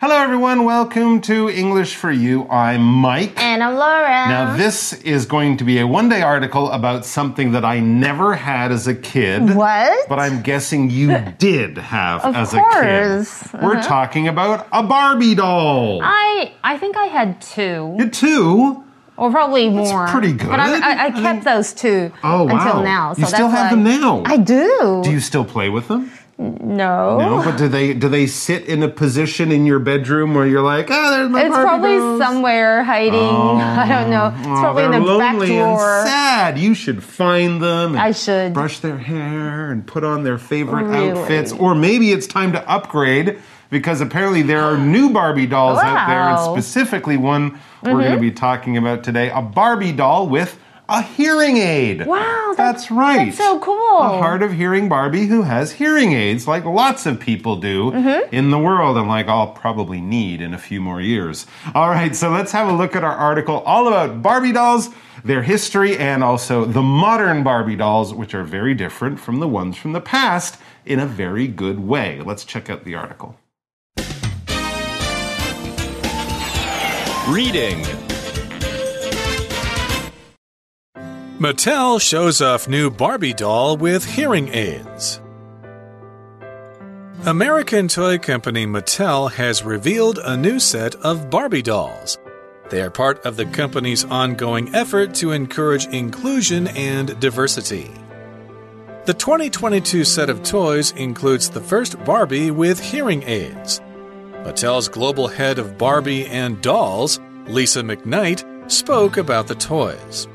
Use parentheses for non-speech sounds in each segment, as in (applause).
Hello, everyone. Welcome to English for You. I'm Mike. And I'm Laura. Now, this is going to be a one day article about something that I never had as a kid. What? But I'm guessing you (laughs) did have Of as course. a kid. We're uh-huh. talking about a Barbie doll. I I think I had two, You too? or probably more. pretty good. But I, I, I kept those two Oh, wow. until now. So You still have why- them now? I do. Do you still play with them? No. No, but do they do they sit in a position in your bedroom where you're like, ah, there's my It's Barbie probably dolls." somewhere hiding. (laughs) I don't know. It's Oh, probably in the back lonely and sad. You should find them. and I should. brush their hair and put on their favorite Really? outfits. Or maybe it's time to upgrade because apparently there are new Barbie dolls out there, and Wow. Mm-hmm. specifically one we're going to be talking about today: a Barbie doll with a hearing aid. Wow, that's, that's- right. that's so cool. A hard of hearing Barbie who has hearing aids, like lots of people do Mm-hmm. in the world, and like I'll probably need in a few more years. All right, so let's have a look at our article all about Barbie dolls, their history, and also the modern Barbie dolls, which are very different from the ones from the past in a very good way. Let's check out the article. Reading Mattel shows off new Barbie doll with hearing aids. American toy company Mattel has revealed a new set of Barbie dolls. They are part of the company's ongoing effort to encourage inclusion and diversity. The 2022 set of toys includes the first Barbie with hearing aids. Mattel's global head of Barbie and dolls, Lisa McKnight, spoke about the toys.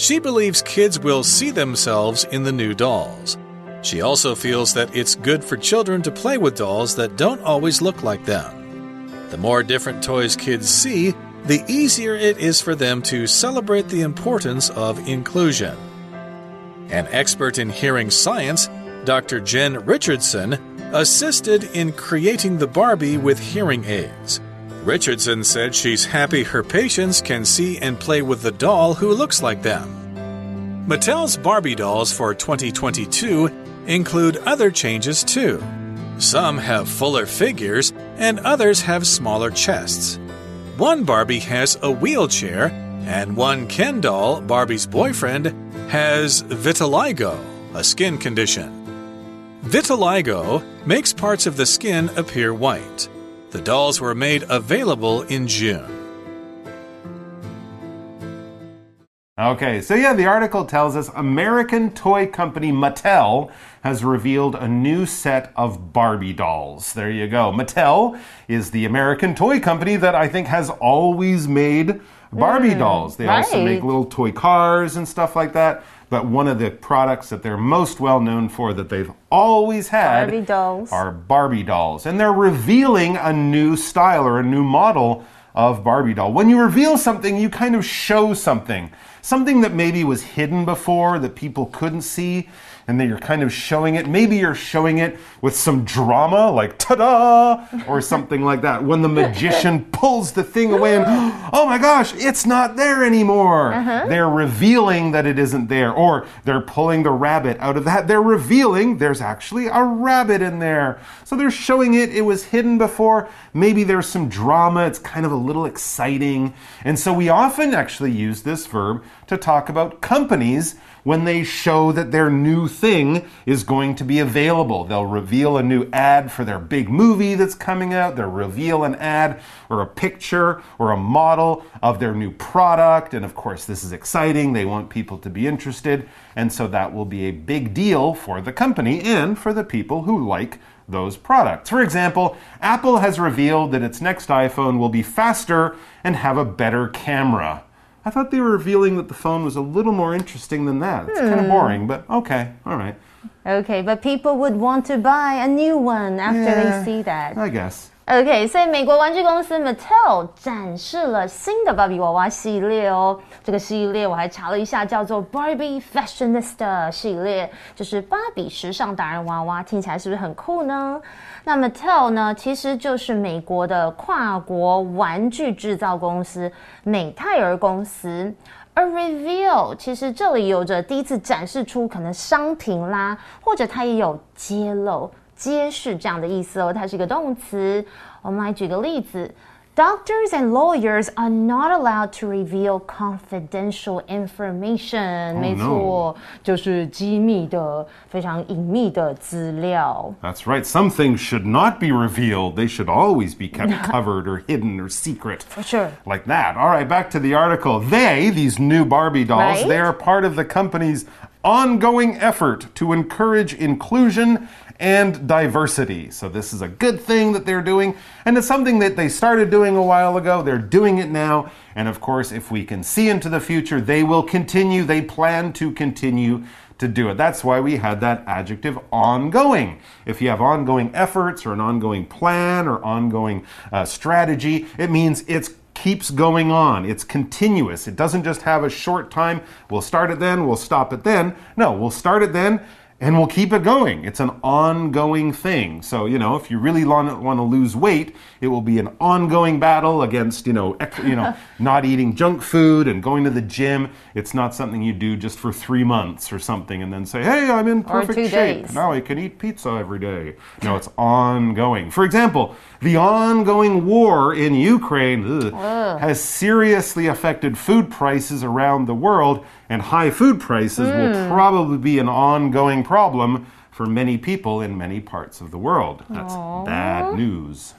She believes kids will see themselves in the new dolls. She also feels that it's good for children to play with dolls that don't always look like them. The more different toys kids see, the easier it is for them to celebrate the importance of inclusion. An expert in hearing science, Dr. Jen Richardson, assisted in creating the Barbie with hearing aids. Richardson said she's happy her patients can see and play with the doll who looks like them. Mattel's Barbie dolls for 2022 include other changes too. Some have fuller figures, and others have smaller chests. One Barbie has a wheelchair, and one Ken doll, Barbie's boyfriend, has vitiligo, a skin condition. Vitiligo makes parts of the skin appear white. The dolls were made available in June. Okay, so yeah, the article tells us American toy company Mattel has revealed a new set of Barbie dolls. There you go. Mattel is the American toy company that I think has always made Barbie mm, dolls. They also make little toy cars and stuff like that. But one of the products that they're most well known for that they've always had Barbie dolls. are Barbie dolls. And they're revealing a new style or a new model of Barbie doll. When you reveal something, you kind of show something. Something that maybe was hidden before that people couldn't see, and then you're kind of showing it. Maybe you're showing it with some drama, like ta da, or (laughs) something like that. When the magician pulls the thing away and, (gasps) oh my gosh, it's not there anymore. Uh-huh. They're revealing that it isn't there, or they're pulling the rabbit out of that. They're revealing there's actually a rabbit in there. So they're showing it, it was hidden before. Maybe there's some drama, it's kind of a little exciting. And so we often actually use this verb to talk about companies when they show that their new thing is going to be available. They'll reveal a new ad for their big movie that's coming out, they'll reveal an ad or a picture or a model of their new product. And of course, this is exciting. They want people to be interested. And so that will be a big deal for the company and for the people who like those products. For example, Apple has revealed that its next iPhone will be faster and have a better camera. I thought they were revealing that the phone was a little more interesting than that. It's kind of hmm. boring, but okay, all right. Okay, but people would want to buy a new one after Yeah. they see that. I guess. OK，所以美国玩具公司 Mattel 展示了新的芭比娃娃系列哦。这个系列我还查了一下，叫做 Barbie Fashionista 系列，就是芭比时尚达人娃娃，听起来是不是很酷呢？那 Mattel 呢，其实就是美国的跨国玩具制造公司美泰尔公司。而 reveal 其实这里有着第一次展示出可能商品啦，或者它也有揭露。揭示这样的意思哦，它是一个动词。我们来举个例子。Doctors and lawyers are not allowed to reveal confidential information. 没错，就是机密的、非常隐秘的资料。That's right. Some things should not be revealed. They should always be kept covered (laughs) or hidden or secret. For sure. Like that. All right, back to the article. They, these new Barbie dolls, Right. they are part of the company's ongoing effort to encourage inclusion and diversity. So, this is a good thing that they're doing, and it's something that they started doing a while ago. They're doing it now. And of course, if we can see into the future, they will continue. They plan to continue to do it. That's why we had that adjective ongoing. If you have ongoing efforts or an ongoing plan or ongoing uh, strategy, it means it's keeps going on. It's continuous. It doesn't just have a short time. We'll start it then, we'll stop it then. No, we'll start it then and we'll keep it going. It's an ongoing thing. So, you know, if you really want to lose weight, it will be an ongoing battle against, you know, you know, (laughs) not eating junk food and going to the gym. It's not something you do just for 3 months or something and then say, "Hey, I'm in perfect shape. days. Now I can eat pizza every day." No, it's ongoing. For example, the ongoing war in Ukraine ugh, has seriously affected food prices around the world, and high food prices will probably be an ongoing problem for many people in many parts of the world. That's bad news.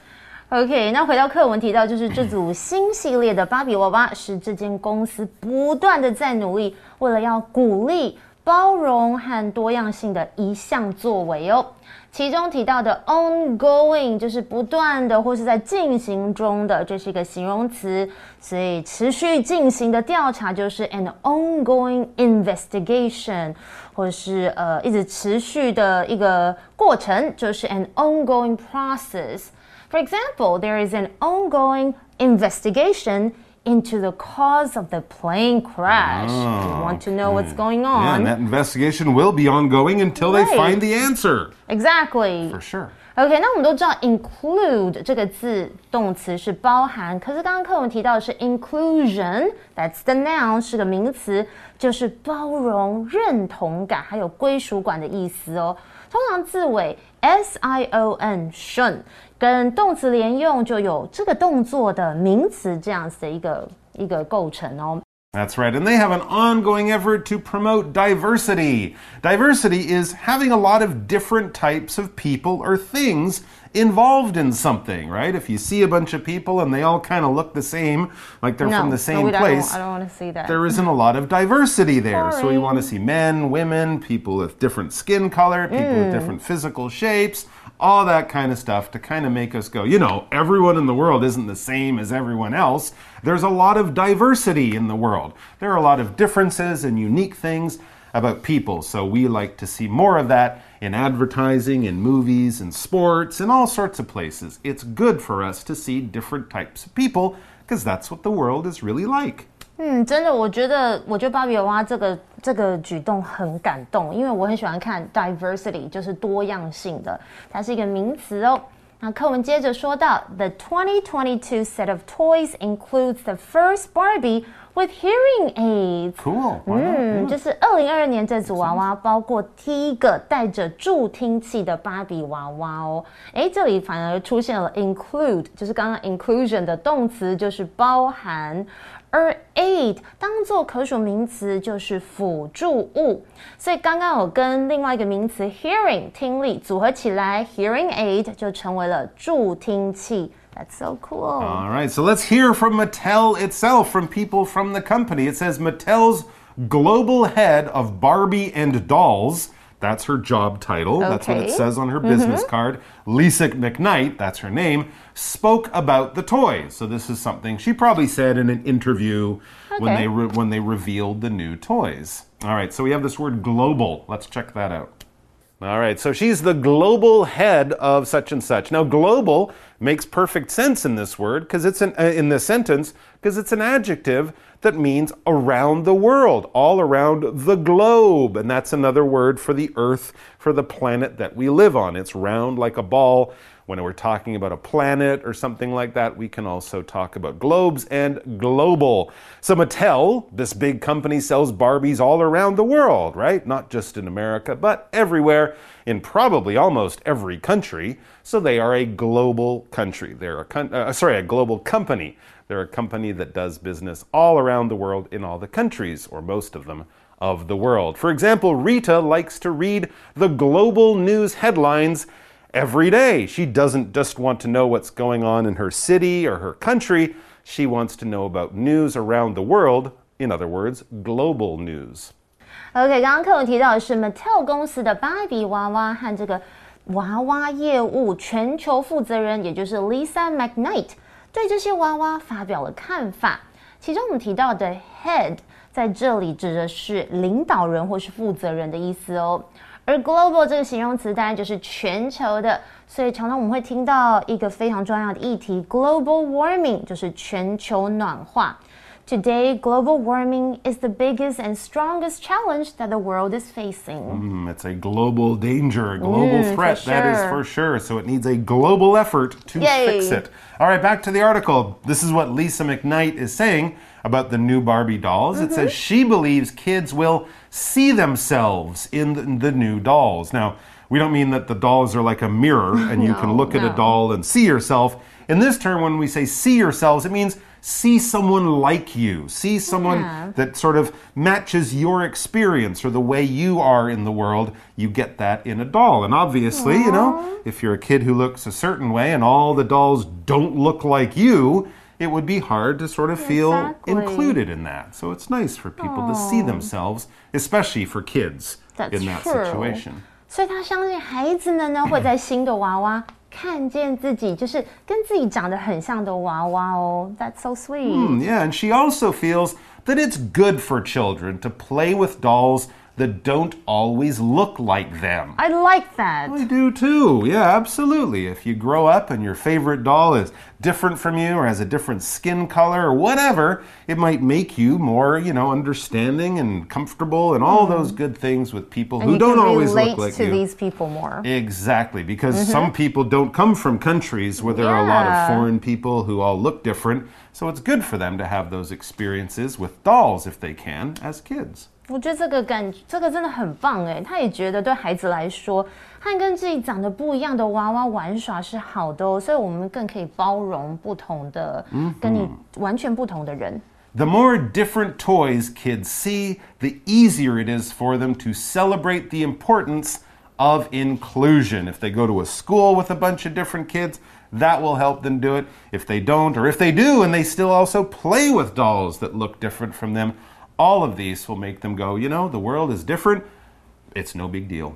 OK，那回到课文提到，就是这组新系列的芭比娃娃是这间公司不断的在努力，为了要鼓励包容和多样性的一项作为哦。其中提到的 ongoing 就是不断的或是在进行中的，这是一个形容词，所以持续进行的调查就是 an ongoing investigation，或是呃一直持续的一个过程，就是 an ongoing process。For example, there is an ongoing investigation into the cause of the plane crash. You want to know what's going Yeah, on? and that investigation will be ongoing until they Right. find the answer. exactly. For sure. OK，那我们都知道 include 这个字动词是包含，可是刚刚课文提到的是 inclusion，that's the noun 是个名词，就是包容、认同感还有归属感的意思哦。通常字尾 s i o n shun 跟动词连用就有这个动作的名词这样子的一个一个构成哦。 That's right. And they have an ongoing effort to promote diversity. Diversity is having a lot of different types of people or things involved in something, right? If you see a bunch of people and they all kind of look the same, like they're no, from the no, same we don't, place, I don't want to see that. there isn't a lot of diversity there. So Sorry. we want to see men, women, people with different skin color, people with mm. different physical shapes, all that kind of stuff to kind of make us go, you know, everyone in the world isn't the same as everyone else. There's a lot of diversity in the world. There are a lot of differences and unique things about people. So we like to see more of that in advertising, in movies, in sports, in all sorts of places. It's good for us to see different types of people because that's what the world is really like. 嗯，真的，我觉得，我觉得芭比娃娃这个这个举动很感动，因为我很喜欢看 diversity，就是多样性的，它是一个名词哦。那课文接着说到，The 2022 set of toys includes the first Barbie with hearing aids。Cool. 嗯，就是二零二二年这组娃娃包括第一个带着助听器的芭比娃娃哦。诶，这里反而出现了 include，就是刚刚 inclusion 的动词，就是包含。而 aid 当做可数名词就是辅助物，所以刚刚我跟另外一个名词 hearing 听力组合起来，hearing aid 就成为了助听器。That's so cool. All right, so let's hear from Mattel itself, from people from the company. It says Mattel's global head of Barbie and dolls. That's her job title. That's what it says on her business mm-hmm. card. Lisa McKnight, that's her name, spoke about the toys. So this is something she probably said in an interview when they re- when they revealed the new toys. All right, so we have this word global. Let's check that out. All right, so she's the global head of such and such. Now, global makes perfect sense in this word because it's an, uh, in this sentence because it's an adjective that means around the world, all around the globe, and that's another word for the earth, for the planet that we live on. It's round like a ball. When we're talking about a planet or something like that, we can also talk about globes and global. So Mattel, this big company, sells Barbies all around the world, right? Not just in America, but everywhere, in probably almost every country. So they are a global country. They're a uh, sorry, a global company. They're a company that does business all around the world in all the countries, or most of them, of the world. For example, Rita likes to read the global news headlines every day. She doesn't just want to know what's going on in her city or her country, she wants to know about news around the world. In other words, global news. OK，刚刚课文提到的是 Mattel 公司的芭比娃娃和这个娃娃业务全球负责人，也就是 Lisa McKnight，对这些娃娃发表了看法。其中我们提到的 head 在这里指的是领导人或是负责人的意思哦。 而 global 这个形容词当然就是全球的，所以常常我们会听到一个非常重要的议题，global warming 就是全球暖化。Today, global warming is the biggest and strongest challenge that the world is facing. Mm, it's a global danger, a global mm, threat, sure. that is for sure. So it needs a global effort to Yay. fix it. All right, back to the article. This is what Lisa McKnight is saying about the new Barbie dolls. Mm -hmm. It says she believes kids will see themselves in the, the new dolls. Now, we don't mean that the dolls are like a mirror and you (laughs) no, can look no. at a doll and see yourself. In this term, when we say see yourselves, it means see someone like you, see someone yeah. that sort of matches your experience or the way you are in the world. You get that in a doll. And obviously, Aww. you know, if you're a kid who looks a certain way and all the dolls don't look like you, it would be hard to sort of feel exactly. included in that. So it's nice for people to see themselves, especially for kids That's in that true. situation. 所以他相信孩子们呢会在新的娃娃看见自己，就是跟自己长得很像的娃娃哦。That's (coughs) so sweet. Mm, yeah, and she also feels that it's good for children to play with dolls that don't always look like them. I like that. I do too. Yeah, absolutely. If you grow up and your favorite doll is different from you or has a different skin color or whatever, it might make you more, you know, understanding and comfortable and all mm. those good things with people and who don't always look like to you. these people more. Exactly, because mm -hmm. some people don't come from countries where there yeah. are a lot of foreign people who all look different. So it's good for them to have those experiences with dolls if they can as kids 我觉得这个感，这个真的很棒哎！他也觉得对孩子来说，和跟自己长得不一样的娃娃玩耍是好的哦，所以我们更可以包容不同的，跟你完全不同的人。The more different toys kids see, the easier it is for them to celebrate the importance of inclusion. If they go to a school with a bunch of different kids, that will help them do it. If they don't, or if they do and they still also play with dolls that look different from them, all of these will make them go, you know, the world is different. It's no big deal.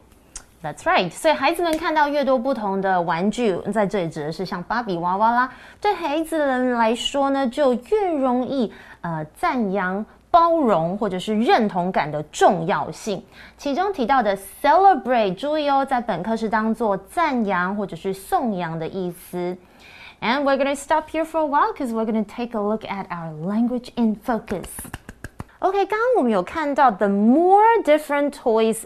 That's right，所以孩子们看到越多不同的玩具，在这里指的是像芭比娃娃啦，对孩子们来说呢，就越容易呃赞扬、包容或者是认同感的重要性。其中提到的 celebrate，注意哦，在本课是当做赞扬或者是颂扬的意思。And we're going to stop here for a while because we're going to take a look at our language in focus. OK，刚刚我们有看到，the more different toys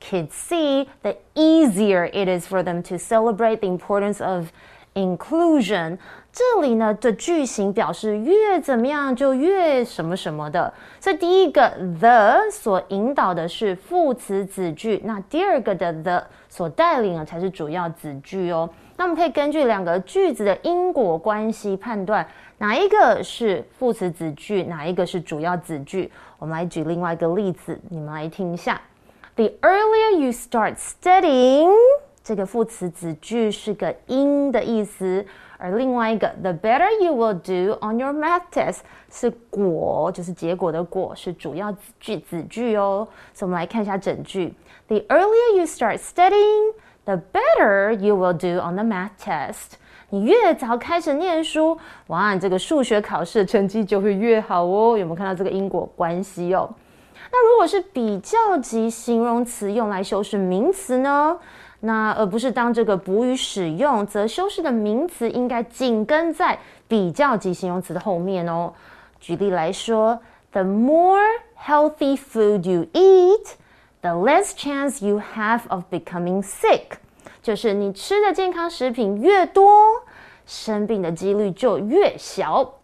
kids see, the easier it is for them to celebrate the importance of inclusion。这里呢的句型表示越怎么样就越什么什么的。所以第一个 the 所引导的是副词子句，那第二个的 the 所带领的才是主要子句哦。那我们可以根据两个句子的因果关系判断。哪一个是副词子句，哪一个是主要子句？我们来举另外一个例子，你们来听一下。The earlier you start studying，这个副词子句是个因的意思，而另外一个 the better you will do on your math test 是果，就是结果的果，是主要句子句哦。所以我们来看一下整句：The earlier you start studying，the better you will do on the math test。你越早开始念书，哇，这个数学考试的成绩就会越好哦。有没有看到这个因果关系哦？那如果是比较级形容词用来修饰名词呢？那而不是当这个补语使用，则修饰的名词应该紧跟在比较级形容词的后面哦。举例来说，The more healthy food you eat, the less chance you have of becoming sick. 就是你吃的健康食品越多，生病的几率就越小。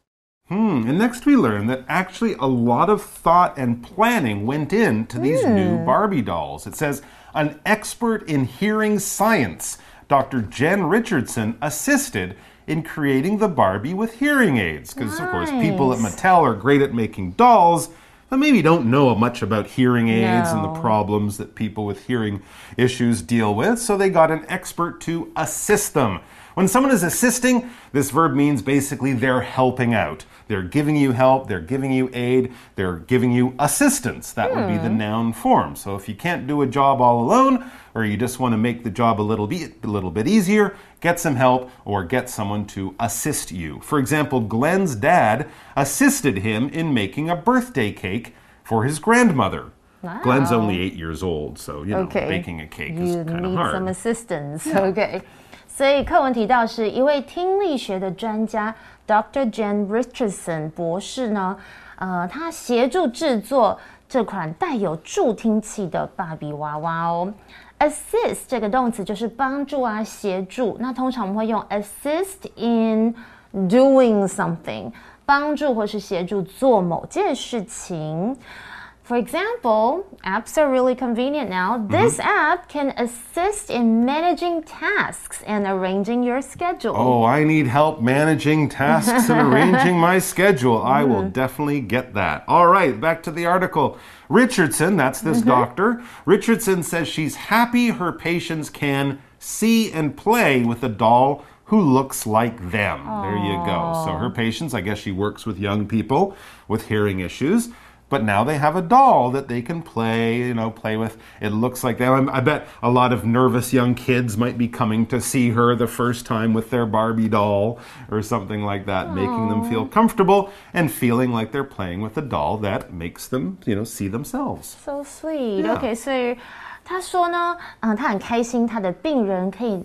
Hmm. And next we learn that actually a lot of thought and planning went into these new Barbie dolls. It says an expert in hearing science, Dr. Jen Richardson, assisted in creating the Barbie with hearing aids. Because, of course, people at Mattel are great at making dolls, but maybe don't know much about hearing aids and the problems that people with hearing issues deal with. So they got an expert to assist them. When someone is assisting, this verb means basically they're helping out. They're giving you help, they're giving you aid, they're giving you assistance. That would be the noun form. So if you can't do a job all alone, or you just want to make the job a little bit a little bit easier, get some help or get someone to assist you. For example, Glenn's dad assisted him in making a birthday cake for his grandmother. Glenn's Wow. only eight years old, so you know Okay. baking a cake is You kind of need hard. some assistance. OK，所以课文提到是一位听力学的专家 Dr. Jane Richardson 博士呢，呃，他协助制作这款带有助听器的芭比娃娃哦。Assist 这个动词就是帮助啊、协助。那通常我们会用 assist in doing something，帮助或是协助做某件事情。For example, apps are really convenient now. Mm-hmm. This app can assist in managing tasks and arranging your schedule. Oh, I need help managing tasks and arranging my (laughs) schedule. I will mm-hmm. definitely get that. All right, back to the article. Richardson, that's this mm-hmm. doctor. Richardson says she's happy her patients can see and play with a doll who looks like them. There you go. So her patients, I guess she works with young people with hearing issues But now they have a doll that they can play, you know, play with. It looks like them. I bet a lot of nervous young kids might be coming to see her the first time with their Barbie doll or something like that, making them feel comfortable and feeling like they're playing with a doll that makes them, you know, see themselves. So sweet. Yeah. OK，所以他说呢，嗯，他很开心，他的病人可以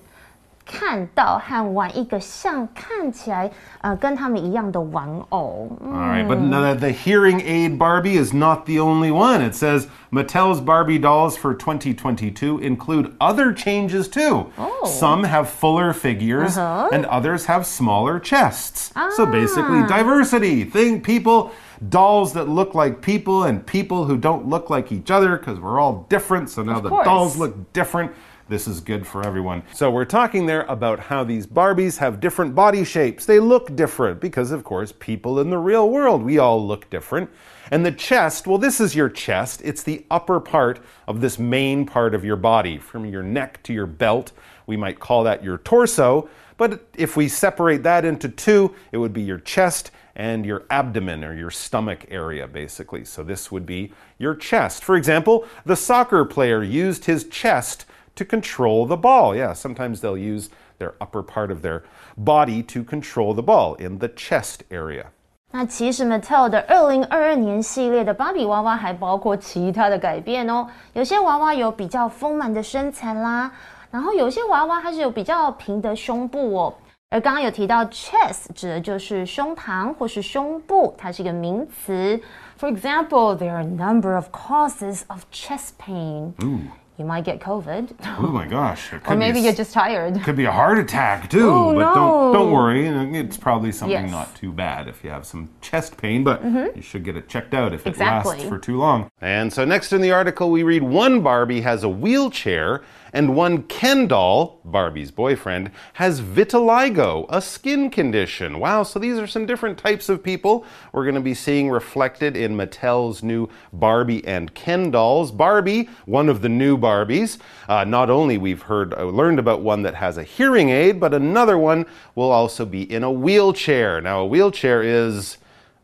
看到和玩一个像看起来呃跟他们一样的玩偶。嗯 All right, but no, the hearing aid Barbie is not the only one. It says Mattel's Barbie dolls for 2022 include other changes too. Some have fuller figures and others have smaller chests. So basically, diversity. Think people, dolls that look like people and people who don't look like each other because we're all different. So now the course. dolls look different. This is good for everyone. So, we're talking there about how these Barbies have different body shapes. They look different because, of course, people in the real world, we all look different. And the chest, well, this is your chest. It's the upper part of this main part of your body, from your neck to your belt. We might call that your torso. But if we separate that into two, it would be your chest and your abdomen or your stomach area, basically. So this would be your chest. For example, the soccer player used his chest to control the ball. Yeah, sometimes they'll use their upper part of their body to control the ball in the chest area. 那其实 Mattel 的二零二二年系列的芭比娃娃还包括其他的改变哦。有些娃娃有比较丰满的身材啦，然后有些娃娃它是有比较平的胸部哦。而刚刚有提到 chest 指的就是胸膛或是胸部，它是一个名词。For example, there are a number of causes of chest pain. You might get COVID, Oh my gosh. (laughs) Or maybe be, you're just tired. could be a heart attack too. Oh, but don't don't worry. It's probably something Yes. not too bad if you have some chest pain, but mm-hmm. you should get it checked out if it lasts for too long. And so next in the article we read one Barbie has a wheelchair and one Ken doll, Barbie's boyfriend, has vitiligo, a skin condition. Wow, so these are some different types of people we're going to be seeing reflected in Mattel's new Barbie and Ken dolls. Barbie, one of the new Barbies, uh, not only we've heard uh, learned about one that has a hearing aid, but another one will also be in a wheelchair. Now, a wheelchair is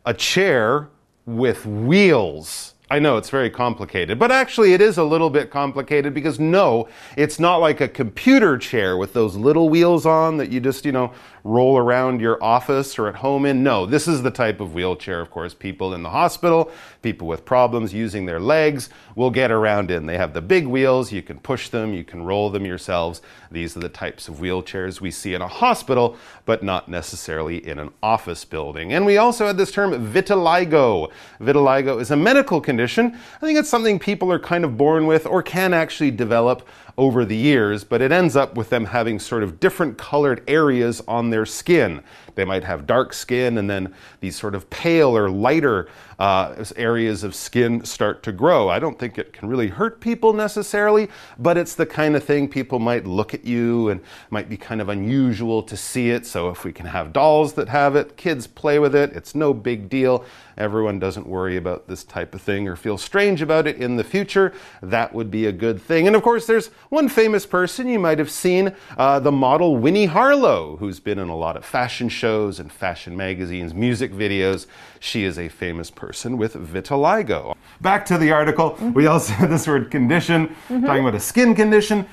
a chair with wheels. I know it's very complicated, but actually it is a little bit complicated because no, it's not like a computer chair with those little wheels on that you just, you know, roll around your office or at home in. No, this is the type of wheelchair, of course, people in the hospital, people with problems using their legs will get around in. They have the big wheels, you can push them, you can roll them yourselves. These are the types of wheelchairs we see in a hospital, but not necessarily in an office building. And we also had this term vitiligo. Vitiligo is a medical condition. I think it's something people are kind of born with or can actually develop over the years, but it ends up with them having sort of different colored areas on their skin. They might have dark skin, and then these sort of pale or lighter uh, areas of skin start to grow. I don't think it can really hurt people necessarily, but it's the kind of thing people might look at you and might be kind of unusual to see it. So if we can have dolls that have it, kids play with it, it's no big deal. Everyone doesn't worry about this type of thing or feel strange about it in the future. That would be a good thing. And of course, there's one famous person you might have seen, uh, the model Winnie Harlow, who's been in a lot of fashion shows and fashion magazines, music videos. She is a famous person with vitiligo. Back to the article, we also (laughs) had this word condition, talking about a skin condition.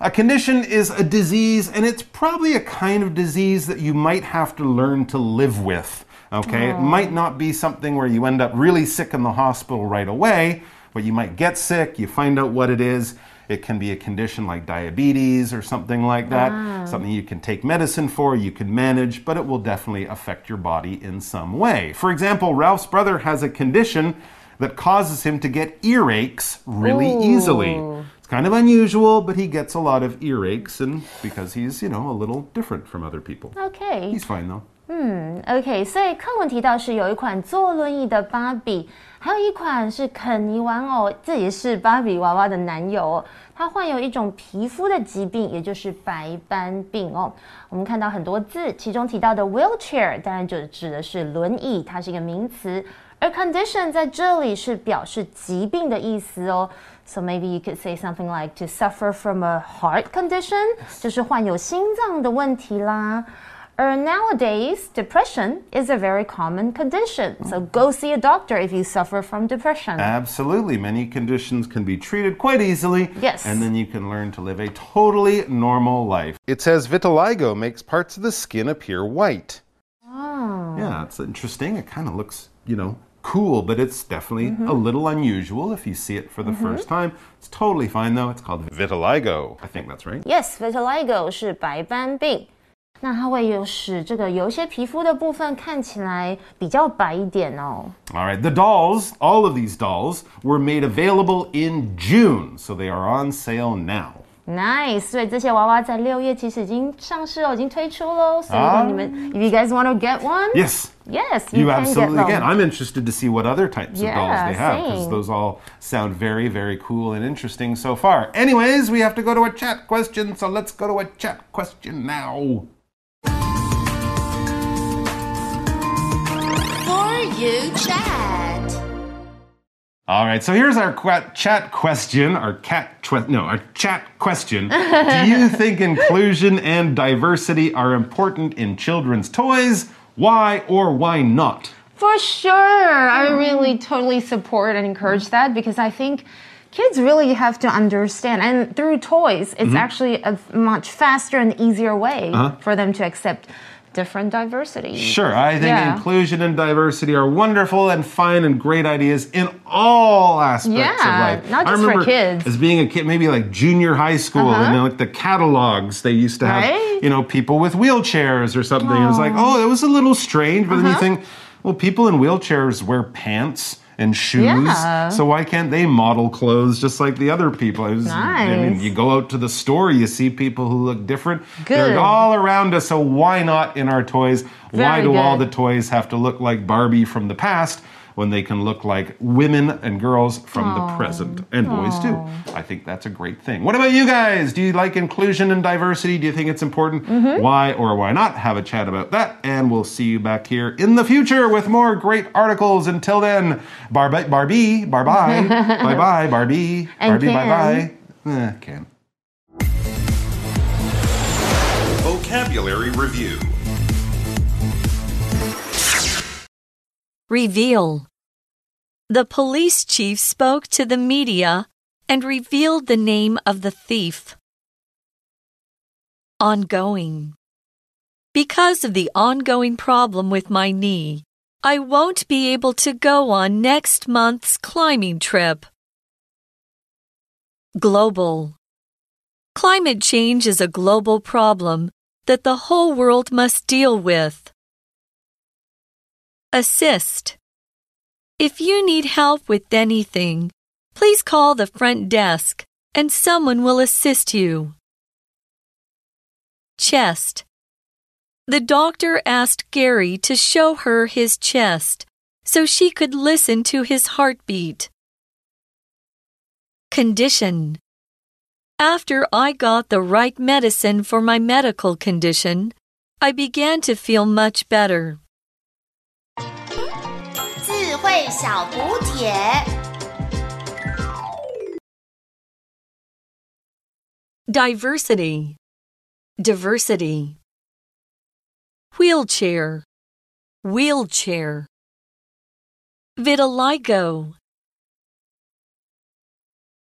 A condition is a disease, and it's probably a kind of disease that you might have to learn to live with. Okay, it might not be something where you end up really sick in the hospital right away, but you might get sick, you find out what it is. It can be a condition like diabetes or something like that, something you can take medicine for, you can manage, but it will definitely affect your body in some way. For example, Ralph's brother has a condition that causes him to get earaches really easily. It's kind of unusual, but he gets a lot of earaches and because he's, you know, a little different from other people. OK， He's fine though. OK，所以课文提到是有一款坐轮椅的芭比， 还有一款是肯尼玩偶，这也是芭比娃娃的男友。他患有一种皮肤的疾病，也就是白斑病哦。我们看到很多字，其中提到的 wheelchair 当然就指的是轮椅，它是一个名词。而 condition 在这里是表示疾病的意思哦。So maybe you could say something like to suffer from a heart condition，就是患有心脏的问题啦。而 nowadays, depression is a very common condition. So go see a doctor if you suffer from depression. Absolutely. Many conditions can be treated quite easily. Yes. And then you can learn to live a totally normal life. It says vitiligo makes parts of the skin appear white. Oh. Yeah, it's interesting. It kind of looks, you know, cool, but it's definitely a little unusual if you see it for the first time. It's totally fine though. It's called vitiligo. I think that's right. Yes, vitiligo 是白斑病。 那它会有使这个有一些皮肤的部分看起来比较白一点哦。 All right, the dolls, all of these dolls, were made available in June, so they are on sale now. Nice，所以这些娃娃在六月其实已经上市了，已经推出喽。所以如果啊你们、if you guys want to get one, Yes, yes, you, you can absolutely get can. them. I'm interested to see what other types of dolls Yeah, they have because same. those all sound very, very cool and interesting so far. Anyways, we have to go to a chat question, so let's go to a chat question now. You chat. All right, so here's our qu- chat question, our cat no, our chat question. Do you (laughs) think inclusion and diversity are important in children's toys? Why or why not? For sure. I really totally support and encourage that because I think kids really have to understand. And through toys, it's mm-hmm. actually a much faster and easier way uh-huh. for them to accept different diversity. Sure, I think Yeah. inclusion and diversity are wonderful and fine and great ideas in all aspects Yeah, of life. not I just for kids. Uh-huh. As being a kid, maybe like junior high school, and then like the catalogs, they used to have, Right? you know, people with wheelchairs or something. It was like, oh, that was a little strange, but then Uh-huh. you think, well, people in wheelchairs wear pants. And shoes, Yeah. so why can't they model clothes just like the other people? Was- I mean, you go out to the store, you see people who look different. Good. They're all around us, so why not in our toys? why Very do all the toys have to look like Barbie from the past when they can look like women and girls from the present and boys too? I think that's a great thing. What about you guys? Do you like inclusion and diversity? Do you think it's important? Mm-hmm. Why or why not? Have a chat about that, and we'll see you back here in the future with more great articles. Until then, Barbie, Barbie, (laughs) bye bye, bye bye, Barbie, And Barbie, bye bye. Ken. Eh, Ken. Vocabulary Review Reveal. The police chief spoke to the media and revealed the name of the thief. Ongoing. Because of the ongoing problem with my knee, I won't be able to go on next month's climbing trip. Global Climate change is a global problem that the whole world must deal with. Assist If you need help with anything, please call the front desk and someone will assist you. Chest The doctor asked Gary to show her his chest so she could listen to his heartbeat. Condition After I got the right medicine for my medical condition, I began to feel much better. 智慧小补帖。 Diversity. Diversity. Wheelchair. Wheelchair. Vitiligo.